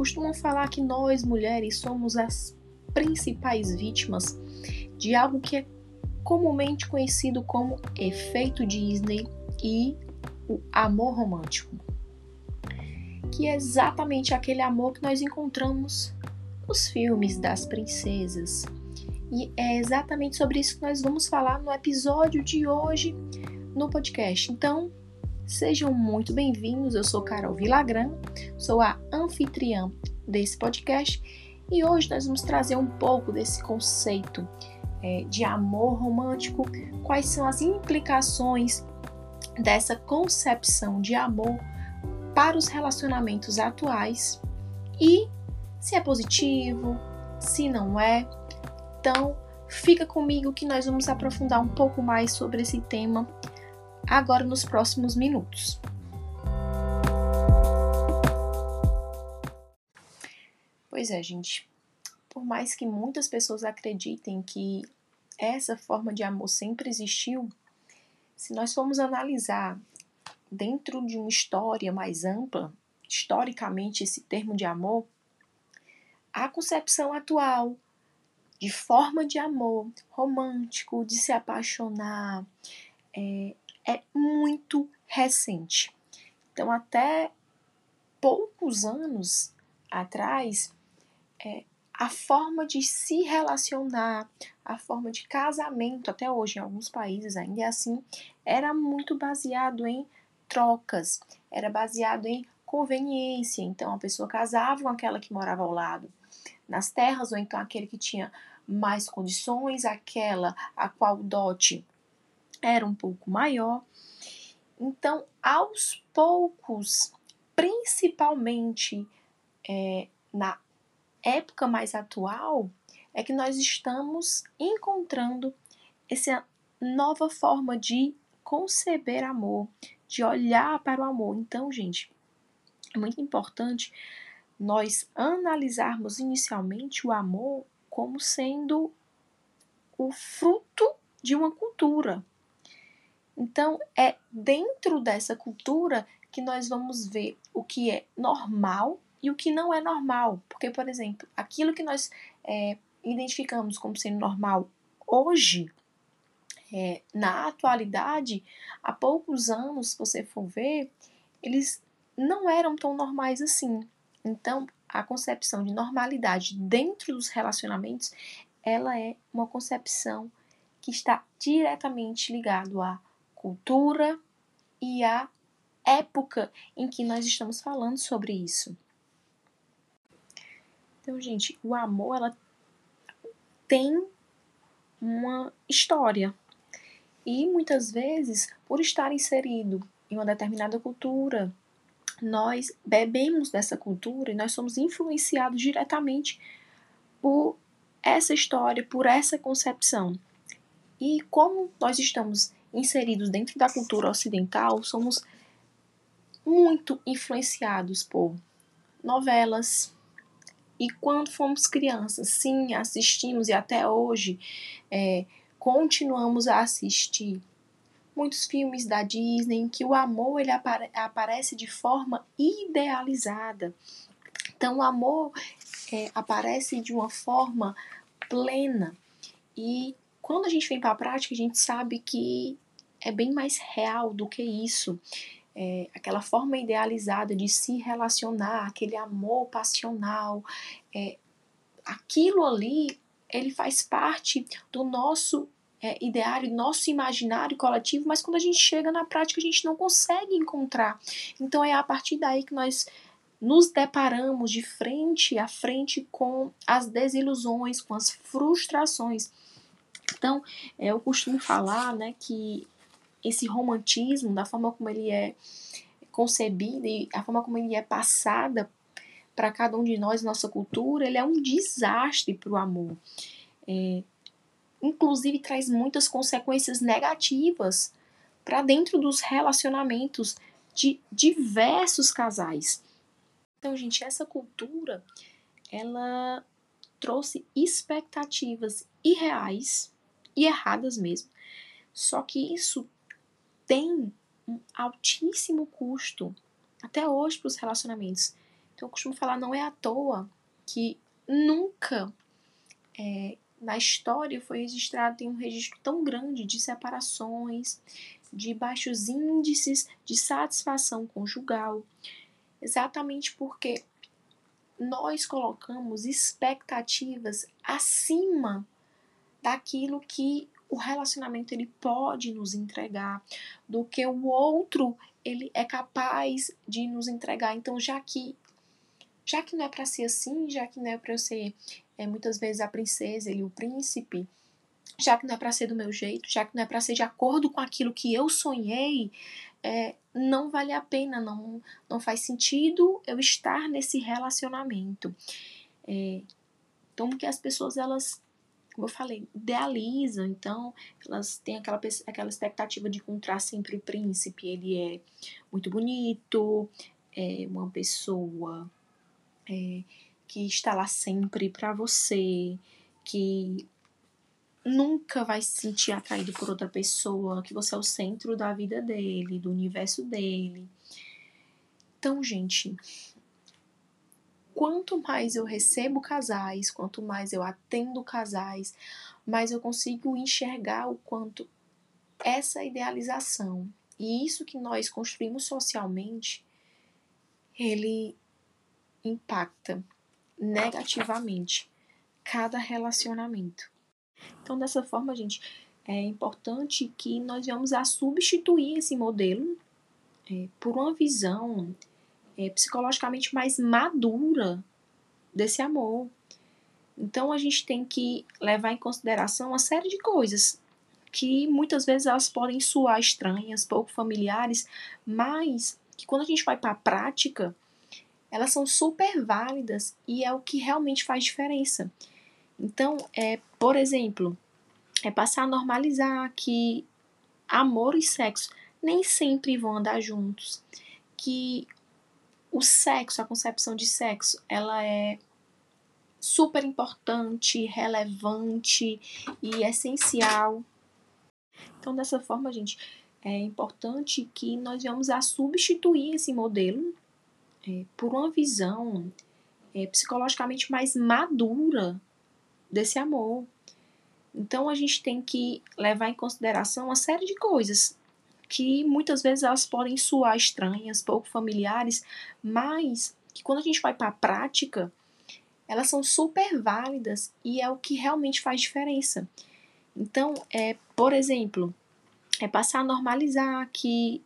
costumam falar que nós mulheres somos as principais vítimas de algo que é comumente conhecido como efeito Disney e o amor romântico, que é exatamente aquele amor que nós encontramos nos filmes das princesas. E é exatamente sobre isso que nós vamos falar no episódio de hoje no podcast. Então, sejam muito bem-vindos. Eu sou Carol Vilagran, sou a anfitriã desse podcast e hoje nós vamos trazer um pouco desse conceito é, de amor romântico, quais são as implicações dessa concepção de amor para os relacionamentos atuais e se é positivo, se não é. Então, fica comigo que nós vamos aprofundar um pouco mais sobre esse tema agora nos próximos minutos. Pois é, gente. Por mais que muitas pessoas acreditem que essa forma de amor sempre existiu, se nós formos analisar dentro de uma história mais ampla, historicamente, esse termo de amor, a concepção atual de forma de amor romântico, de se apaixonar, é, é muito recente. Então, até poucos anos atrás, é, a forma de se relacionar, a forma de casamento, até hoje em alguns países ainda é assim, era muito baseado em trocas, era baseado em conveniência. Então a pessoa casava com aquela que morava ao lado nas terras, ou então aquele que tinha mais condições, aquela a qual o dote era um pouco maior. Então, aos poucos, principalmente é, na época mais atual é que nós estamos encontrando essa nova forma de conceber amor, de olhar para o amor. Então, gente, é muito importante nós analisarmos inicialmente o amor como sendo o fruto de uma cultura. Então, é dentro dessa cultura que nós vamos ver o que é normal e o que não é normal. Porque, por exemplo, aquilo que nós é, identificamos como sendo normal hoje, é, na atualidade, há poucos anos, se você for ver, eles não eram tão normais assim. Então, a concepção de normalidade dentro dos relacionamentos, ela é uma concepção que está diretamente ligado à cultura e à época em que nós estamos falando sobre isso. Então, gente, o amor ela tem uma história. E muitas vezes, por estar inserido em uma determinada cultura, nós bebemos dessa cultura e nós somos influenciados diretamente por essa história, por essa concepção. E como nós estamos inseridos dentro da cultura ocidental, somos muito influenciados por novelas, e quando fomos crianças, sim, assistimos e até hoje é, continuamos a assistir muitos filmes da Disney em que o amor ele apare aparece de forma idealizada. Então, o amor é, aparece de uma forma plena. E quando a gente vem para a prática, a gente sabe que é bem mais real do que isso é, aquela forma idealizada de se relacionar, aquele amor passional, é, aquilo ali, ele faz parte do nosso é, ideário, nosso imaginário coletivo, mas quando a gente chega na prática, a gente não consegue encontrar. Então é a partir daí que nós nos deparamos de frente a frente com as desilusões, com as frustrações. Então, eu costumo falar né, que esse romantismo, da forma como ele é concebido e a forma como ele é passada para cada um de nós, nossa cultura, ele é um desastre para o amor. É, inclusive traz muitas consequências negativas para dentro dos relacionamentos de diversos casais. Então, gente, essa cultura ela trouxe expectativas irreais e erradas mesmo. Só que isso tem um altíssimo custo até hoje para os relacionamentos. Então eu costumo falar, não é à toa que nunca é, na história foi registrado tem um registro tão grande de separações, de baixos índices de satisfação conjugal, exatamente porque nós colocamos expectativas acima daquilo que o relacionamento ele pode nos entregar, do que o outro ele é capaz de nos entregar. Então, já que já que não é para ser assim, já que não é para eu ser é, muitas vezes a princesa e o príncipe, já que não é para ser do meu jeito, já que não é para ser de acordo com aquilo que eu sonhei, é, não vale a pena, não, não faz sentido eu estar nesse relacionamento. É, então, porque as pessoas, elas, como eu falei, idealizam, então elas têm aquela, aquela expectativa de encontrar sempre o príncipe, ele é muito bonito, é uma pessoa é, que está lá sempre para você, que nunca vai se sentir atraído por outra pessoa, que você é o centro da vida dele, do universo dele. Então, gente, quanto mais eu recebo casais, quanto mais eu atendo casais, mais eu consigo enxergar o quanto essa idealização e isso que nós construímos socialmente, ele impacta negativamente cada relacionamento. Então, dessa forma, gente, é importante que nós venhamos a substituir esse modelo é, por uma visão é, psicologicamente mais madura desse amor. Então, a gente tem que levar em consideração uma série de coisas que muitas vezes elas podem soar estranhas, pouco familiares, mas que quando a gente vai para a prática, elas são super válidas e é o que realmente faz diferença. Então, é, por exemplo, é passar a normalizar que amor e sexo nem sempre vão andar juntos, que o sexo, a concepção de sexo, ela é super importante, relevante e essencial. Então, dessa forma, gente, é importante que nós venhamos a substituir esse modelo é, por uma visão é, psicologicamente mais madura desse amor. Então a gente tem que levar em consideração uma série de coisas que muitas vezes elas podem soar estranhas, pouco familiares, mas que quando a gente vai para a prática, elas são super válidas e é o que realmente faz diferença. Então, é, por exemplo, é passar a normalizar que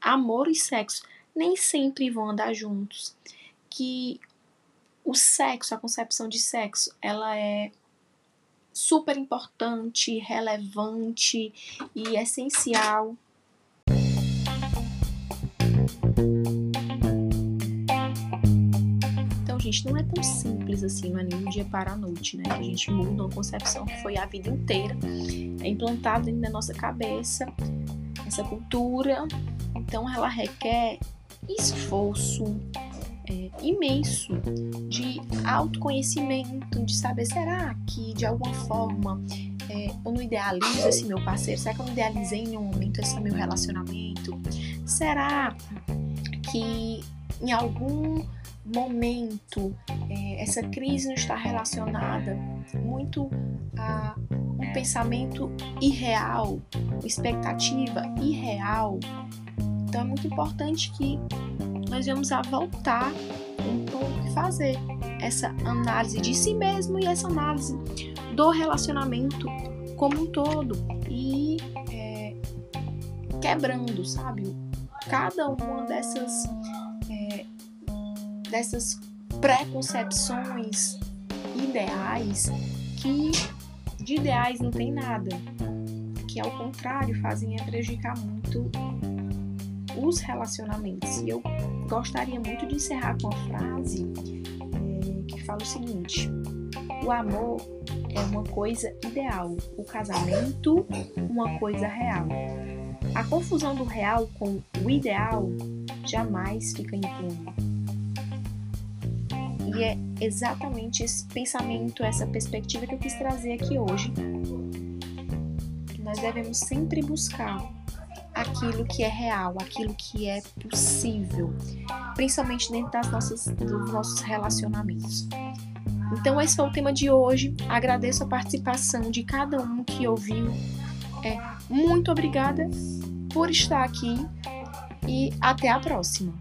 amor e sexo nem sempre vão andar juntos, que o sexo, a concepção de sexo, ela é super importante, relevante e essencial. Gente, não é tão simples assim, não é nem um dia para a noite, né? A gente muda uma concepção que foi a vida inteira, é implantada da nossa cabeça, essa cultura. Então, ela requer esforço é, imenso de autoconhecimento, de saber, será que de alguma forma é, eu não idealizo esse meu parceiro? Será que eu não idealizei em um momento esse meu relacionamento? Será que em algum momento é, essa crise não está relacionada muito a um pensamento irreal, expectativa irreal então é muito importante que nós vamos a voltar e fazer essa análise de si mesmo e essa análise do relacionamento como um todo e é, quebrando, sabe? Cada uma dessas dessas preconcepções ideais que de ideais não tem nada, que ao contrário fazem é prejudicar muito os relacionamentos. E eu gostaria muito de encerrar com a frase é, que fala o seguinte: o amor é uma coisa ideal, o casamento, uma coisa real. A confusão do real com o ideal jamais fica impune. E é exatamente esse pensamento, essa perspectiva que eu quis trazer aqui hoje. Nós devemos sempre buscar aquilo que é real, aquilo que é possível, principalmente dentro das nossas, dos nossos relacionamentos. Então, esse foi o tema de hoje. Agradeço a participação de cada um que ouviu. É, muito obrigada por estar aqui e até a próxima.